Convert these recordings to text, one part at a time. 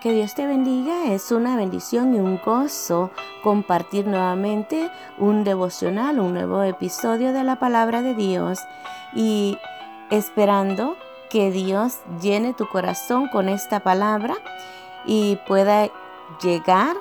Que Dios te bendiga. Es una bendición y un gozo compartir nuevamente un devocional, un nuevo episodio de la palabra de Dios y esperando que Dios llene tu corazón con esta palabra y pueda llegar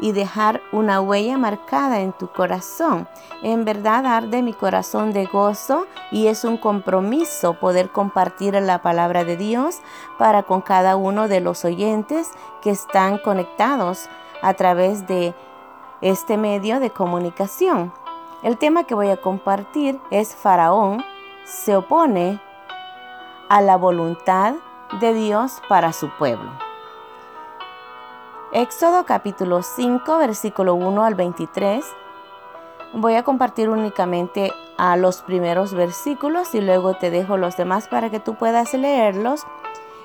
y dejar una huella marcada en tu corazón. En verdad arde mi corazón de gozo y es un compromiso poder compartir la palabra de Dios para con cada uno de los oyentes que están conectados a través de este medio de comunicación. El tema que voy a compartir es Faraón se opone a la voluntad de Dios para su pueblo. Éxodo capítulo 5, versículo 1 al 23. Voy a compartir únicamente a los primeros versículos y luego te dejo los demás para que tú puedas leerlos.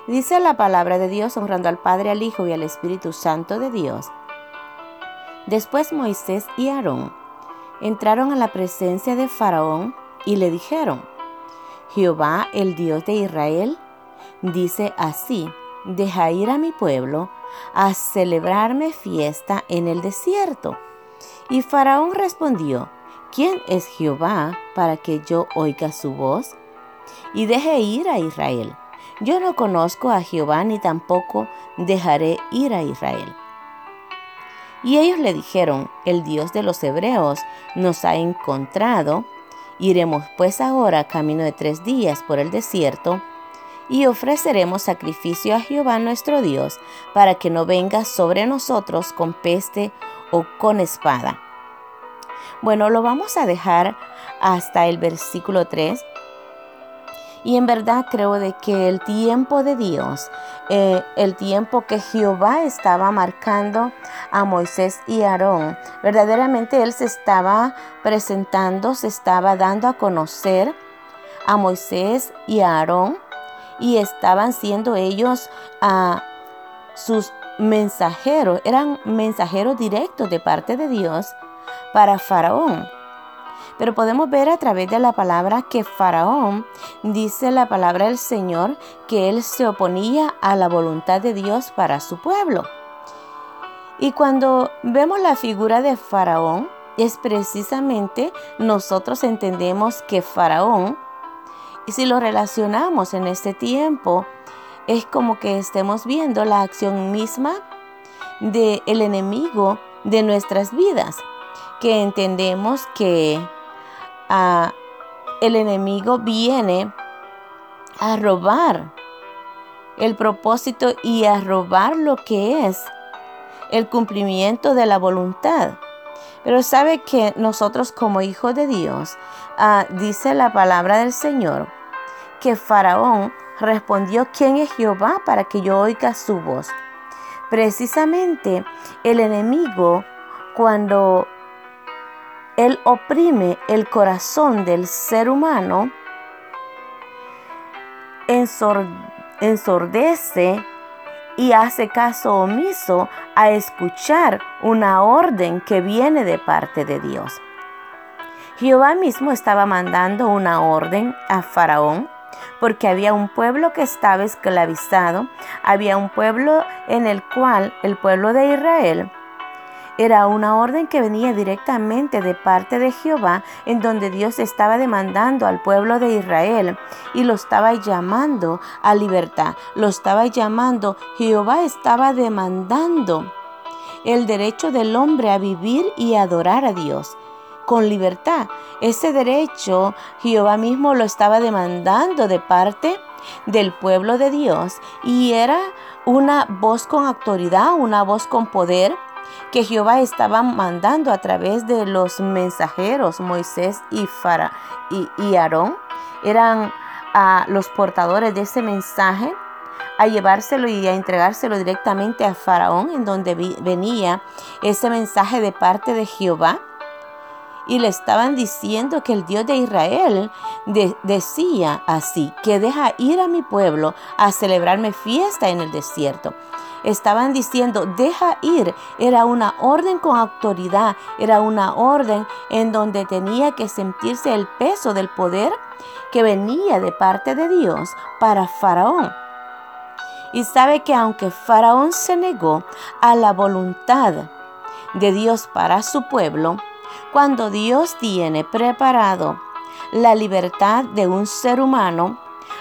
Dice la palabra de Dios honrando al Padre, al Hijo y al Espíritu Santo de Dios. Después Moisés y Aarón entraron a la presencia de Faraón y le dijeron, Jehová, el Dios de Israel, dice así, deja ir a mi pueblo a celebrarme fiesta en el desierto. Y Faraón respondió, ¿quién es Jehová para que yo oiga su voz? Y deje ir a Israel. Yo no conozco a Jehová ni tampoco dejaré ir a Israel. Y ellos le dijeron, el Dios de los hebreos nos ha encontrado. Iremos pues ahora camino de tres días por el desierto y ofreceremos sacrificio a Jehová nuestro Dios, para que no venga sobre nosotros con peste o con espada. Bueno, lo vamos a dejar hasta el versículo 3. Y en verdad creo de que el tiempo de Dios, eh, el tiempo que Jehová estaba marcando a Moisés y Aarón, verdaderamente Él se estaba presentando, se estaba dando a conocer a Moisés y a Aarón y estaban siendo ellos a sus mensajeros, eran mensajeros directos de parte de Dios para Faraón. Pero podemos ver a través de la palabra que Faraón dice la palabra del Señor que él se oponía a la voluntad de Dios para su pueblo. Y cuando vemos la figura de Faraón, es precisamente nosotros entendemos que Faraón y si lo relacionamos en este tiempo, es como que estemos viendo la acción misma del el enemigo de nuestras vidas, que entendemos que ah, el enemigo viene a robar el propósito y a robar lo que es el cumplimiento de la voluntad. Pero sabe que nosotros como hijos de Dios, ah, dice la palabra del Señor, que Faraón respondió, ¿quién es Jehová para que yo oiga su voz? Precisamente el enemigo, cuando él oprime el corazón del ser humano, ensordece y hace caso omiso a escuchar una orden que viene de parte de Dios. Jehová mismo estaba mandando una orden a Faraón porque había un pueblo que estaba esclavizado, había un pueblo en el cual el pueblo de Israel era una orden que venía directamente de parte de Jehová, en donde Dios estaba demandando al pueblo de Israel y lo estaba llamando a libertad, lo estaba llamando, Jehová estaba demandando el derecho del hombre a vivir y adorar a Dios con libertad. Ese derecho Jehová mismo lo estaba demandando de parte del pueblo de Dios y era una voz con autoridad, una voz con poder que Jehová estaba mandando a través de los mensajeros Moisés y, Fara, y, Aarón. Eran a los portadores de ese mensaje a llevárselo y a entregárselo directamente a Faraón, en donde venía ese mensaje de parte de Jehová y le estaban diciendo que el Dios de Israel decía así, que deja ir a mi pueblo a celebrarme fiesta en el desierto. Estaban diciendo, deja ir. Era una orden con autoridad, era una orden en donde tenía que sentirse el peso del poder que venía de parte de Dios para Faraón. Y sabe que aunque Faraón se negó a la voluntad de Dios para su pueblo, cuando Dios tiene preparado la libertad de un ser humano,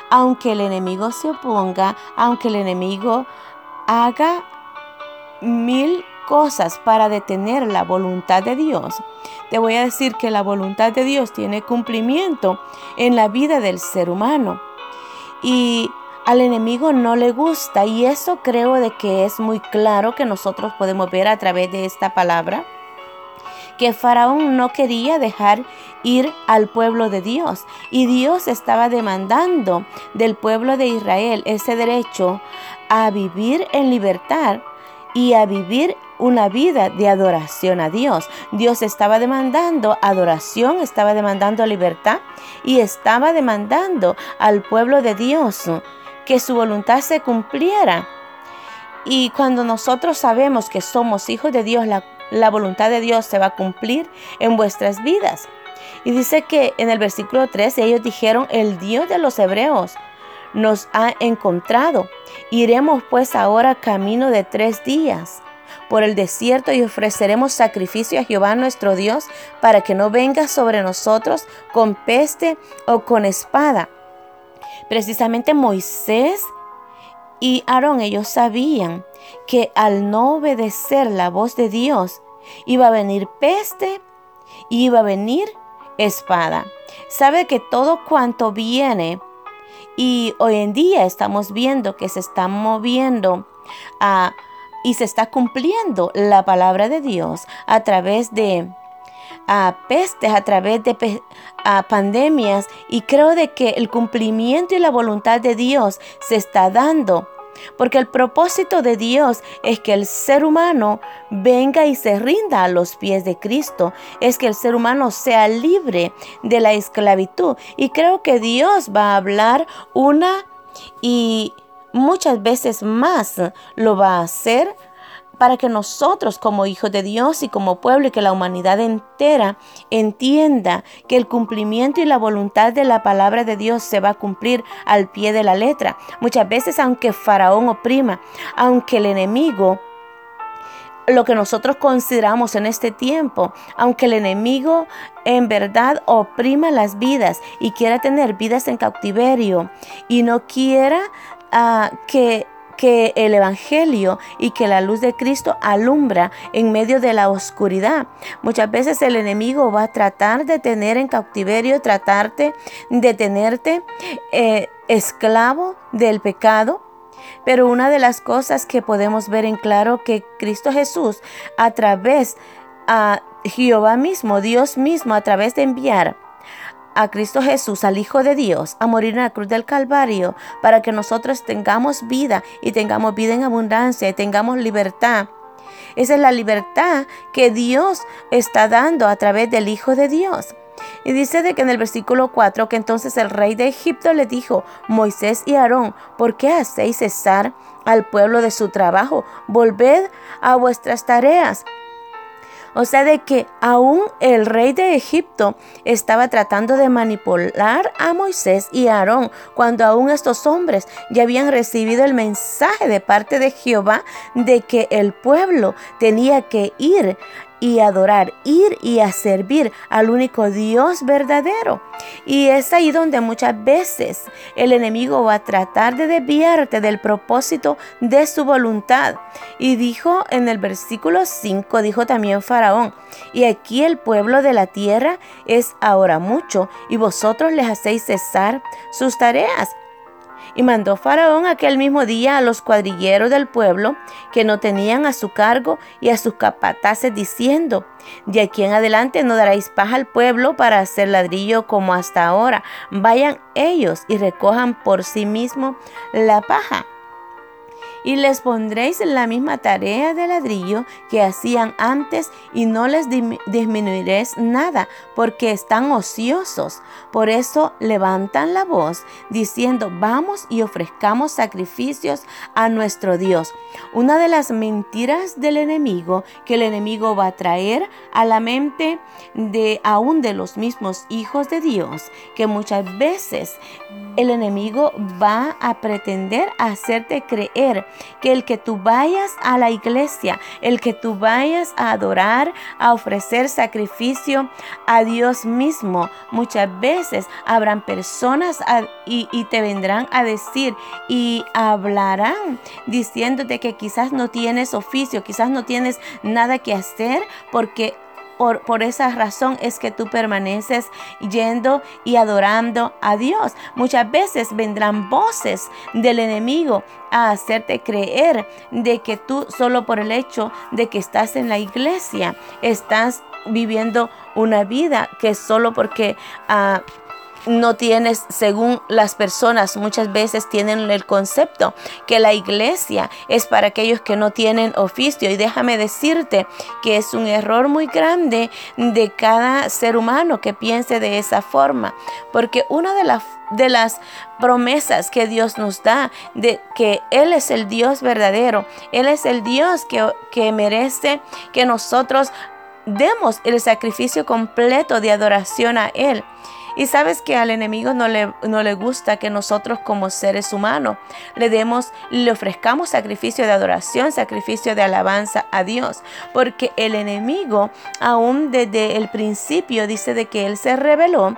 aunque el enemigo se oponga, aunque el enemigo haga mil cosas para detener la voluntad de Dios, te voy a decir que la voluntad de Dios tiene cumplimiento en la vida del ser humano. Y al enemigo no le gusta y eso creo de que es muy claro que nosotros podemos ver a través de esta palabra que Faraón no quería dejar ir al pueblo de Dios y Dios estaba demandando del pueblo de Israel ese derecho a vivir en libertad y a vivir una vida de adoración a Dios. Dios estaba demandando adoración, estaba demandando libertad y estaba demandando al pueblo de Dios que su voluntad se cumpliera. Y cuando nosotros sabemos que somos hijos de Dios, la, la voluntad de Dios se va a cumplir en vuestras vidas. Y dice que en el versículo 3 ellos dijeron, el Dios de los hebreos nos ha encontrado. Iremos pues ahora camino de tres días por el desierto y ofreceremos sacrificio a Jehová nuestro Dios para que no venga sobre nosotros con peste o con espada. Precisamente Moisés y Aarón, ellos sabían que al no obedecer la voz de Dios, iba a venir peste, iba a venir espada. Sabe que todo cuanto viene, y hoy en día estamos viendo que se está moviendo a, y se está cumpliendo la palabra de Dios a través de a pestes, a través de a pandemias y creo de que el cumplimiento y la voluntad de Dios se está dando. Porque el propósito de Dios es que el ser humano venga y se rinda a los pies de Cristo. Es que el ser humano sea libre de la esclavitud. Y creo que Dios va a hablar una y muchas veces más lo va a hacer para que nosotros como hijos de Dios y como pueblo y que la humanidad entera entienda que el cumplimiento y la voluntad de la palabra de Dios se va a cumplir al pie de la letra. Muchas veces aunque Faraón oprima, aunque el enemigo lo que nosotros consideramos en este tiempo, aunque el enemigo en verdad oprima las vidas y quiera tener vidas en cautiverio y no quiera ah, que que el Evangelio y que la luz de Cristo alumbra en medio de la oscuridad. Muchas veces el enemigo va a tratar de tener en cautiverio, tratarte de tenerte eh, esclavo del pecado. Pero una de las cosas que podemos ver en claro que Cristo Jesús a través a Jehová mismo, Dios mismo, a través de enviar a Cristo Jesús, al Hijo de Dios, a morir en la cruz del Calvario, para que nosotros tengamos vida y tengamos vida en abundancia y tengamos libertad. Esa es la libertad que Dios está dando a través del Hijo de Dios. Y dice de que en el versículo 4 que entonces el rey de Egipto le dijo, Moisés y Aarón, ¿por qué hacéis cesar al pueblo de su trabajo? Volved a vuestras tareas. O sea, de que aún el rey de Egipto estaba tratando de manipular a Moisés y a Aarón cuando aún estos hombres ya habían recibido el mensaje de parte de Jehová de que el pueblo tenía que ir y adorar, ir y a servir al único Dios verdadero. Y es ahí donde muchas veces el enemigo va a tratar de desviarte del propósito de su voluntad. Y dijo en el versículo 5, dijo también Faraón, y aquí el pueblo de la tierra es ahora mucho, y vosotros les hacéis cesar sus tareas. Y mandó Faraón aquel mismo día a los cuadrilleros del pueblo que no tenían a su cargo y a sus capataces diciendo, de aquí en adelante no daréis paja al pueblo para hacer ladrillo como hasta ahora. Vayan ellos y recojan por sí mismos la paja. Y les pondréis la misma tarea de ladrillo que hacían antes y no les disminuiréis nada porque están ociosos. Por eso levantan la voz diciendo, vamos y ofrezcamos sacrificios a nuestro Dios. Una de las mentiras del enemigo que el enemigo va a traer a la mente de aún de los mismos hijos de Dios, que muchas veces el enemigo va a pretender hacerte creer que el que tú vayas a la iglesia, el que tú vayas a adorar, a ofrecer sacrificio a Dios mismo, muchas veces habrán personas y, y te vendrán a decir y hablarán diciéndote que quizás no tienes oficio, quizás no tienes nada que hacer porque por, esa razón es que tú permaneces yendo y adorando a Dios. Muchas veces vendrán voces del enemigo a hacerte creer de que tú solo por el hecho de que estás en la iglesia estás viviendo una vida que solo porque... Uh, no tienes, según las personas, muchas veces tienen el concepto que la iglesia es para aquellos que no tienen oficio. Y déjame decirte que es un error muy grande de cada ser humano que piense de esa forma. Porque una de las de las promesas que Dios nos da, de que Él es el Dios verdadero, Él es el Dios que, que merece que nosotros demos el sacrificio completo de adoración a Él. Y sabes que al enemigo no le, no le gusta que nosotros como seres humanos le demos, le ofrezcamos sacrificio de adoración, sacrificio de alabanza a Dios. Porque el enemigo, aún desde el principio, dice de que él se rebeló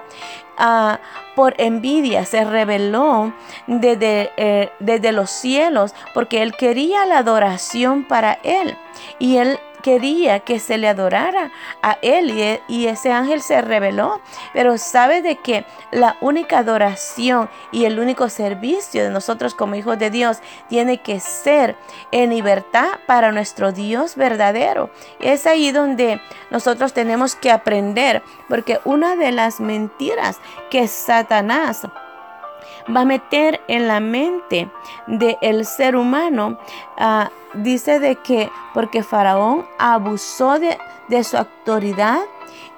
ah, por envidia, se rebeló desde, eh, desde los cielos, porque él quería la adoración para él. Y él quería que se le adorara a él e, y, ese ángel se reveló. Pero sabe de que la única adoración y el único servicio de nosotros como hijos de Dios tiene que ser en libertad para nuestro Dios verdadero. Es ahí donde nosotros tenemos que aprender, porque una de las mentiras que Satanás va a meter en la mente del ser humano, ah, dice de que porque Faraón abusó de, de su autoridad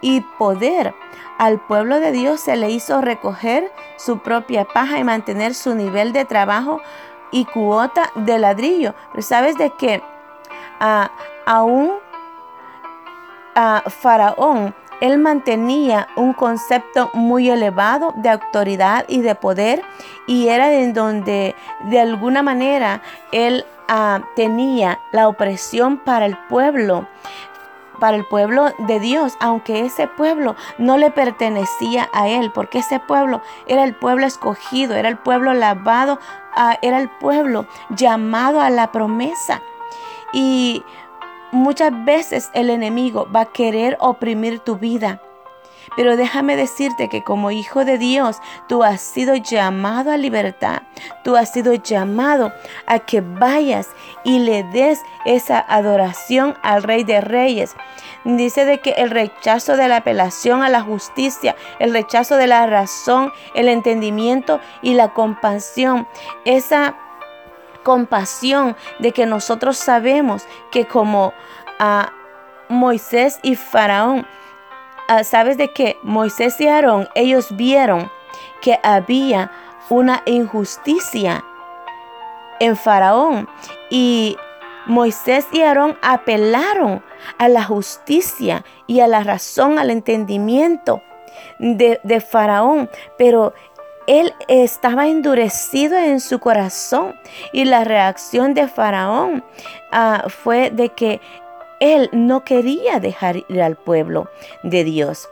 y poder, al pueblo de Dios se le hizo recoger su propia paja y mantener su nivel de trabajo y cuota de ladrillo. Pero sabes de que ah, aún ah, Faraón él mantenía un concepto muy elevado de autoridad y de poder y era en donde de alguna manera él ah, tenía la opresión para el pueblo para el pueblo de Dios, aunque ese pueblo no le pertenecía a él, porque ese pueblo era el pueblo escogido, era el pueblo lavado, ah, era el pueblo llamado a la promesa. Y Muchas veces el enemigo va a querer oprimir tu vida. Pero déjame decirte que como hijo de Dios, tú has sido llamado a libertad. Tú has sido llamado a que vayas y le des esa adoración al Rey de Reyes. Dice de que el rechazo de la apelación a la justicia, el rechazo de la razón, el entendimiento y la compasión, esa compasión de que nosotros sabemos que como a Moisés y Faraón, sabes de que Moisés y Aarón, ellos vieron que había una injusticia en Faraón y Moisés y Aarón apelaron a la justicia y a la razón, al entendimiento de, de Faraón, pero él estaba endurecido en su corazón y la reacción de Faraón ah, fue de que él no quería dejar ir al pueblo de Dios.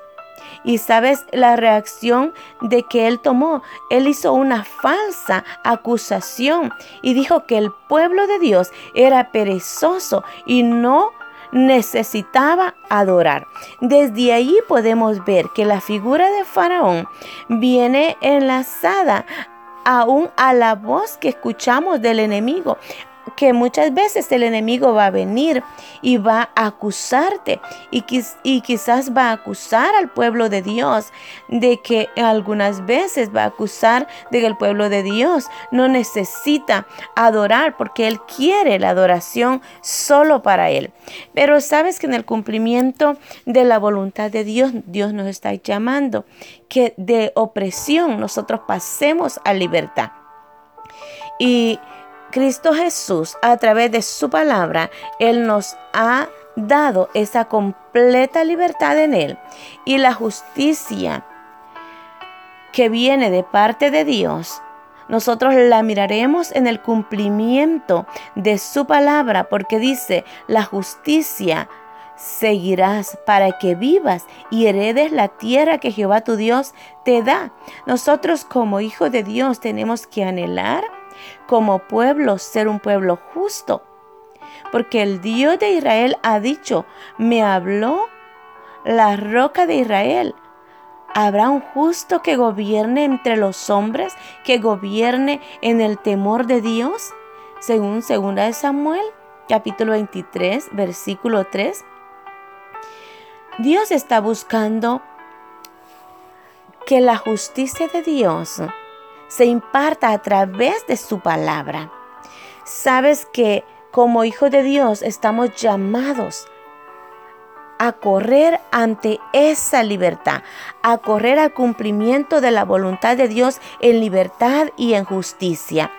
Y sabes la reacción de que él tomó. Él hizo una falsa acusación y dijo que el pueblo de Dios era perezoso y no necesitaba adorar. Desde ahí podemos ver que la figura de Faraón viene enlazada aún a la voz que escuchamos del enemigo, Porque muchas veces el enemigo va a venir y va a acusarte y, y quizás va a acusar al pueblo de Dios de que algunas veces va a acusar de que el pueblo de Dios no necesita adorar porque Él quiere la adoración solo para Él. Pero sabes que en el cumplimiento de la voluntad de Dios, Dios nos está llamando que de opresión nosotros pasemos a libertad. Y Cristo Jesús, a través de su palabra, Él nos ha dado esa completa libertad en Él y la justicia que viene de parte de Dios. Nosotros la miraremos en el cumplimiento de su palabra porque dice, la justicia seguirás para que vivas y heredes la tierra que Jehová tu Dios te da. Nosotros como hijos de Dios tenemos que anhelar como pueblo ser un pueblo justo. Porque el Dios de Israel ha dicho, me habló la roca de Israel. ¿Habrá un justo que gobierne entre los hombres, que gobierne en el temor de Dios? Según 2 Samuel, capítulo 23, versículo 3. Dios está buscando que la justicia de Dios se imparta a través de su palabra. Sabes que como hijo de Dios estamos llamados a correr ante esa libertad, a correr al cumplimiento de la voluntad de Dios en libertad y en justicia.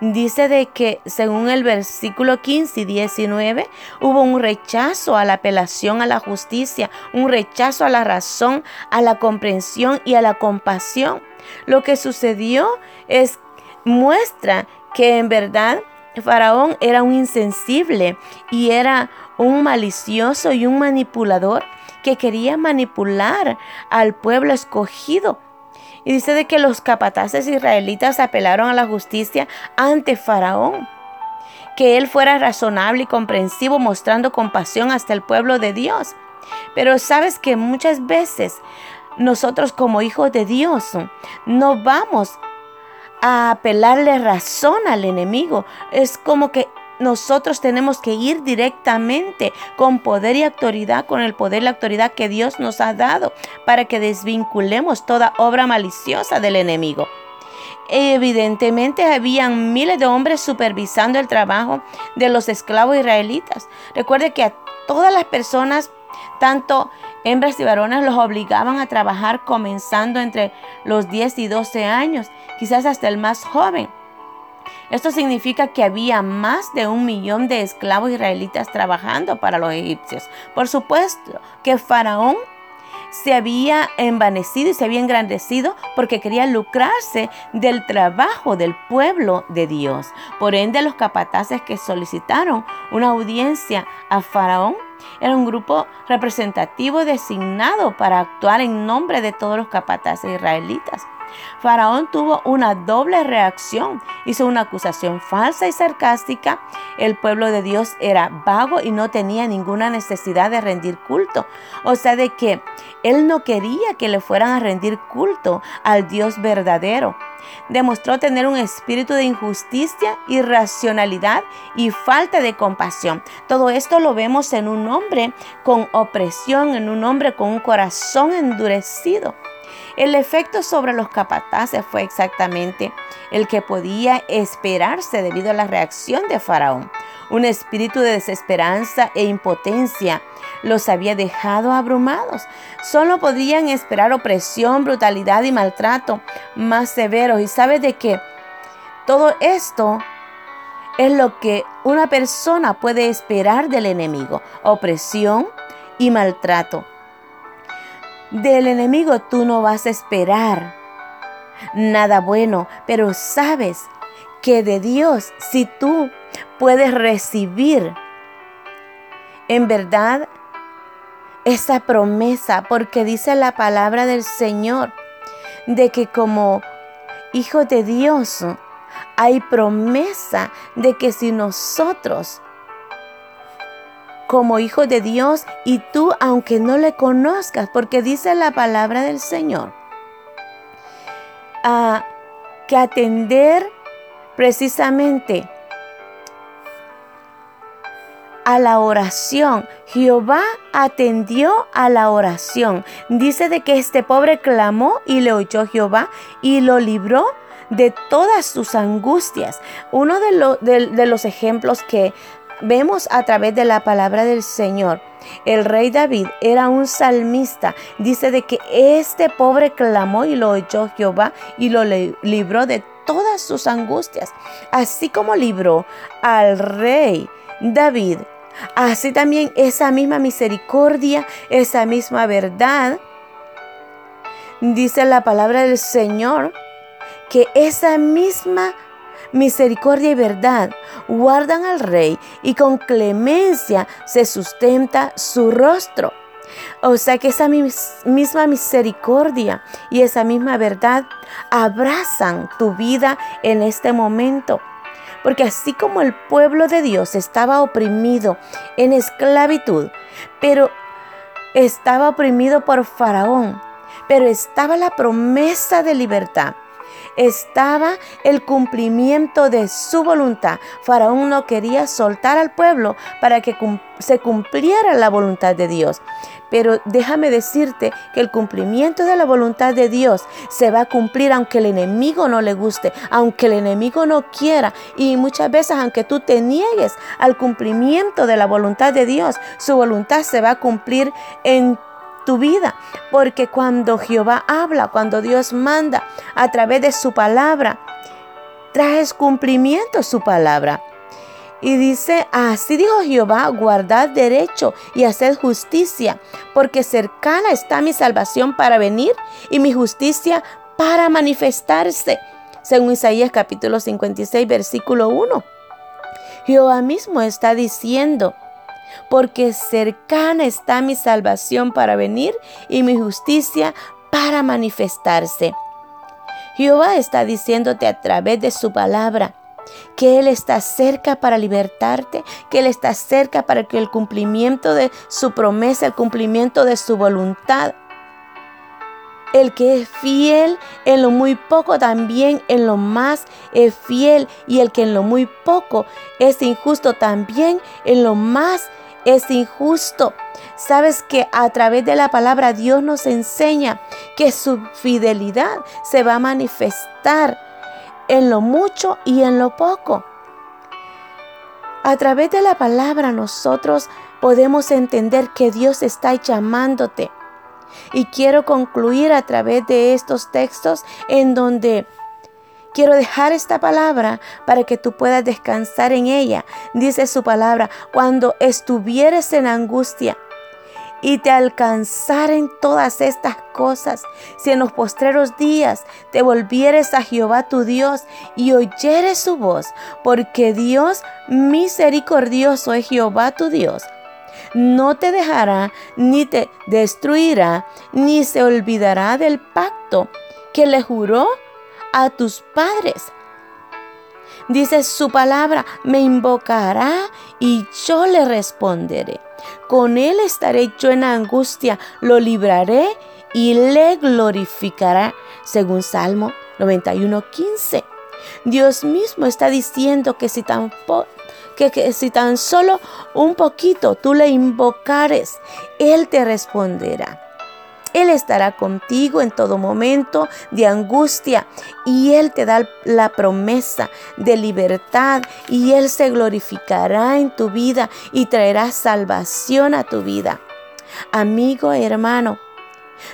Dice de que según el versículo 15 y 19 hubo un rechazo a la apelación a la justicia, un rechazo a la razón, a la comprensión y a la compasión. Lo que sucedió es muestra que en verdad Faraón era un insensible y era un malicioso y un manipulador que quería manipular al pueblo escogido y dice de que los capataces israelitas apelaron a la justicia ante Faraón. Que él fuera razonable y comprensivo mostrando compasión hasta el pueblo de Dios. Pero sabes que muchas veces nosotros como hijos de Dios no vamos a apelarle razón al enemigo. Es como que nosotros tenemos que ir directamente con poder y autoridad, con el poder y la autoridad que Dios nos ha dado para que desvinculemos toda obra maliciosa del enemigo. Evidentemente habían miles de hombres supervisando el trabajo de los esclavos israelitas. Recuerde que a todas las personas, tanto hembras y varones, los obligaban a trabajar comenzando entre los 10 y 12 años, quizás hasta el más joven. Esto significa que había más de un millón de esclavos israelitas trabajando para los egipcios. Por supuesto que Faraón se había envanecido y se había engrandecido porque quería lucrarse del trabajo del pueblo de Dios. Por ende, los capataces que solicitaron una audiencia a Faraón era un grupo representativo designado para actuar en nombre de todos los capataces israelitas. Faraón tuvo una doble reacción. Hizo una acusación falsa y sarcástica. El pueblo de Dios era vago y no tenía ninguna necesidad de rendir culto. O sea, de que él no quería que le fueran a rendir culto al Dios verdadero. Demostró tener un espíritu de injusticia, irracionalidad y falta de compasión. Todo esto lo vemos en un hombre con opresión, en un hombre con un corazón endurecido. El efecto sobre los capataces fue exactamente el que podía esperarse debido a la reacción de Faraón. Un espíritu de desesperanza e impotencia los había dejado abrumados. Solo podían esperar opresión, brutalidad y maltrato más severos. Y sabe de que todo esto es lo que una persona puede esperar del enemigo. Opresión y maltrato. Del enemigo tú no vas a esperar. Nada bueno, pero sabes que de Dios, si tú puedes recibir en verdad esa promesa, porque dice la palabra del Señor, de que como hijo de Dios hay promesa de que si nosotros como hijo de Dios y tú aunque no le conozcas, porque dice la palabra del Señor, que atender precisamente a la oración. Jehová atendió a la oración. Dice de que este pobre clamó y le oyó Jehová y lo libró de todas sus angustias. Uno de, de los ejemplos que vemos a través de la palabra del Señor. El rey David era un salmista. Dice de que este pobre clamó y lo oyó Jehová y lo libró de todas sus angustias. Así como libró al rey David Así también esa misma misericordia, esa misma verdad, dice la palabra del Señor, que esa misma misericordia y verdad guardan al rey y con clemencia se sustenta su rostro. O sea que esa misma misericordia y esa misma verdad abrazan tu vida en este momento. Porque así como el pueblo de Dios estaba oprimido en esclavitud, pero estaba oprimido por Faraón, pero estaba la promesa de libertad estaba el cumplimiento de su voluntad. Faraón no quería soltar al pueblo para que se cumpliera la voluntad de Dios. Pero déjame decirte que el cumplimiento de la voluntad de Dios se va a cumplir aunque el enemigo no le guste, aunque el enemigo no quiera. Y muchas veces aunque tú te niegues al cumplimiento de la voluntad de Dios, su voluntad se va a cumplir en tu vida. Porque cuando Jehová habla, cuando Dios manda a través de su palabra, traes cumplimiento su palabra. Y dice, así dijo Jehová, guardad derecho y haced justicia, porque cercana está mi salvación para venir y mi justicia para manifestarse. Según Isaías capítulo 56, versículo 1. Jehová mismo está diciendo, porque cercana está mi salvación para venir y mi justicia para manifestarse. Jehová está diciéndote a través de su palabra, que Él está cerca para libertarte, que Él está cerca para que el cumplimiento de su promesa, el cumplimiento de su voluntad, el que es fiel en lo muy poco, también en lo más es fiel. Y el que en lo muy poco es injusto, también en lo más es injusto. Sabes que a través de la palabra Dios nos enseña que su fidelidad se va a manifestar en lo mucho y en lo poco. A través de la palabra nosotros podemos entender que Dios está llamándote. Y quiero concluir a través de estos textos en donde quiero dejar esta palabra para que tú puedas descansar en ella. Dice su palabra, cuando estuvieres en angustia, y te alcanzaren todas estas cosas, si en los postreros días te volvieres a Jehová tu Dios y oyeres su voz, porque Dios misericordioso es Jehová tu Dios. No te dejará, ni te destruirá, ni se olvidará del pacto que le juró a tus padres. Dice su palabra, me invocará y yo le responderé. Con él estaré yo en angustia, lo libraré y le glorificará, según Salmo 91.15. Dios mismo está diciendo que si tan, que si tan solo un poquito tú le invocares, Él te responderá. Él estará contigo en todo momento de angustia y Él te da la promesa de libertad y Él se glorificará en tu vida y traerá salvación a tu vida. Amigo, hermano,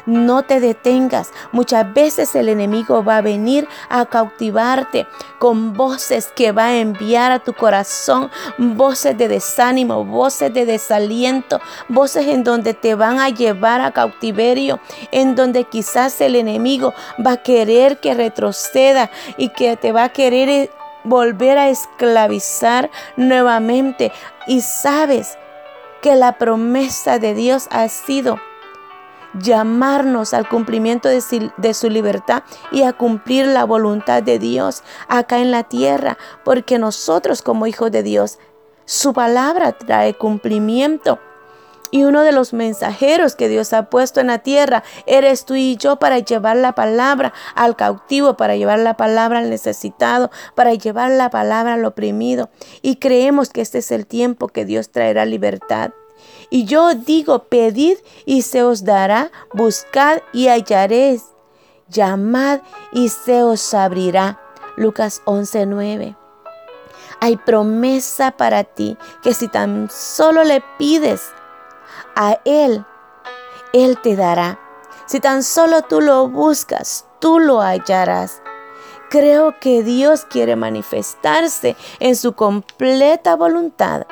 no te detengas. Muchas veces el enemigo va a venir a cautivarte con voces que va a enviar a tu corazón, voces de desánimo, voces de desaliento, voces en donde te van a llevar a cautiverio, en donde quizás el enemigo va a querer que retroceda y que te va a querer eh, volver a esclavizar nuevamente. Y sabes que la promesa de Dios ha sido llamarnos al cumplimiento de, su libertad y a cumplir la voluntad de Dios acá en la tierra, porque nosotros como hijos de Dios, su palabra trae cumplimiento. Y uno de los mensajeros que Dios ha puesto en la tierra eres tú y yo para llevar la palabra al cautivo, para llevar la palabra al necesitado, para llevar la palabra al oprimido. Y creemos que este es el tiempo que Dios traerá libertad. Y yo digo, pedid y se os dará, buscad y hallaréis, llamad y se os abrirá. Lucas 11:9. Hay promesa para ti que si tan solo le pides a Él, Él te dará. Si tan solo tú lo buscas, tú lo hallarás. Creo que Dios quiere manifestarse en su completa voluntad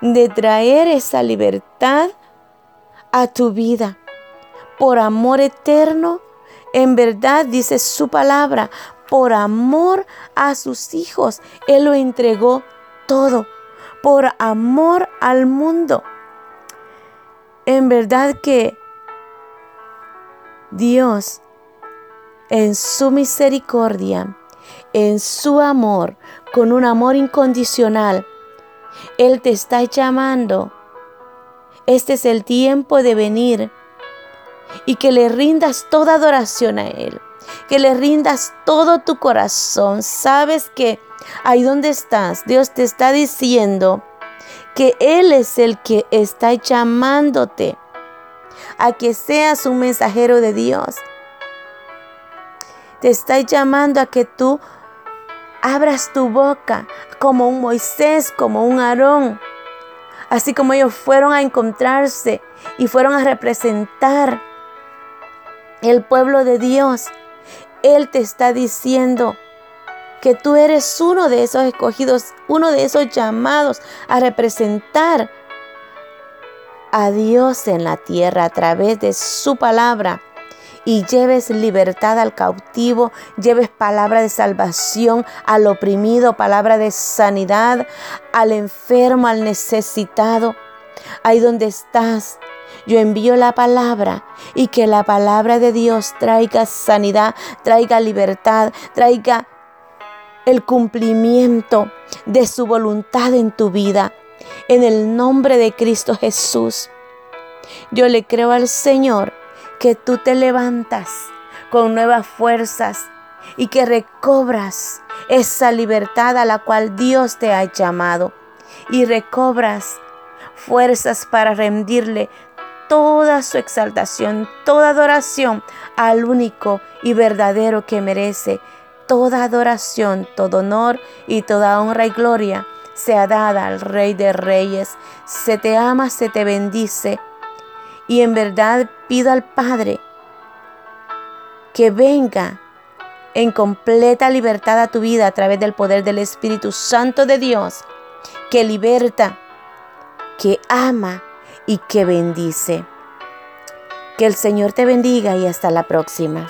de traer esa libertad a tu vida. Por amor eterno, en verdad dice su palabra, por amor a sus hijos, Él lo entregó todo, por amor al mundo. En verdad que Dios, en su misericordia, en su amor, con un amor incondicional, Él te está llamando. Este es el tiempo de venir y que le rindas toda adoración a Él que le rindas todo tu corazón. Sabes que ahí donde estás, Dios te está diciendo que Él es el que está llamándote a que seas un mensajero de Dios. Te está llamando a que tú abras tu boca como un Moisés, como un Aarón. Así como ellos fueron a encontrarse y fueron a representar el pueblo de Dios. Él te está diciendo que tú eres uno de esos escogidos, uno de esos llamados a representar a Dios en la tierra a través de su palabra y lleves libertad al cautivo, lleves palabra de salvación al oprimido, palabra de sanidad al enfermo, al necesitado. Ahí donde estás, yo envío la palabra y que la palabra de Dios traiga sanidad, traiga libertad, traiga el cumplimiento de su voluntad en tu vida. En el nombre de Cristo Jesús. Yo le creo al Señor que tú te levantas con nuevas fuerzas y que recobras esa libertad a la cual Dios te ha llamado y recobras fuerzas para rendirle toda su exaltación, toda adoración al único y verdadero que merece toda adoración, todo honor y toda honra y gloria sea dada al Rey de Reyes. Se te ama, se te bendice. Y en verdad pido al Padre que venga en completa libertad a tu vida a través del poder del Espíritu Santo de Dios, que liberta, que ama y que bendice. Que el Señor te bendiga y hasta la próxima.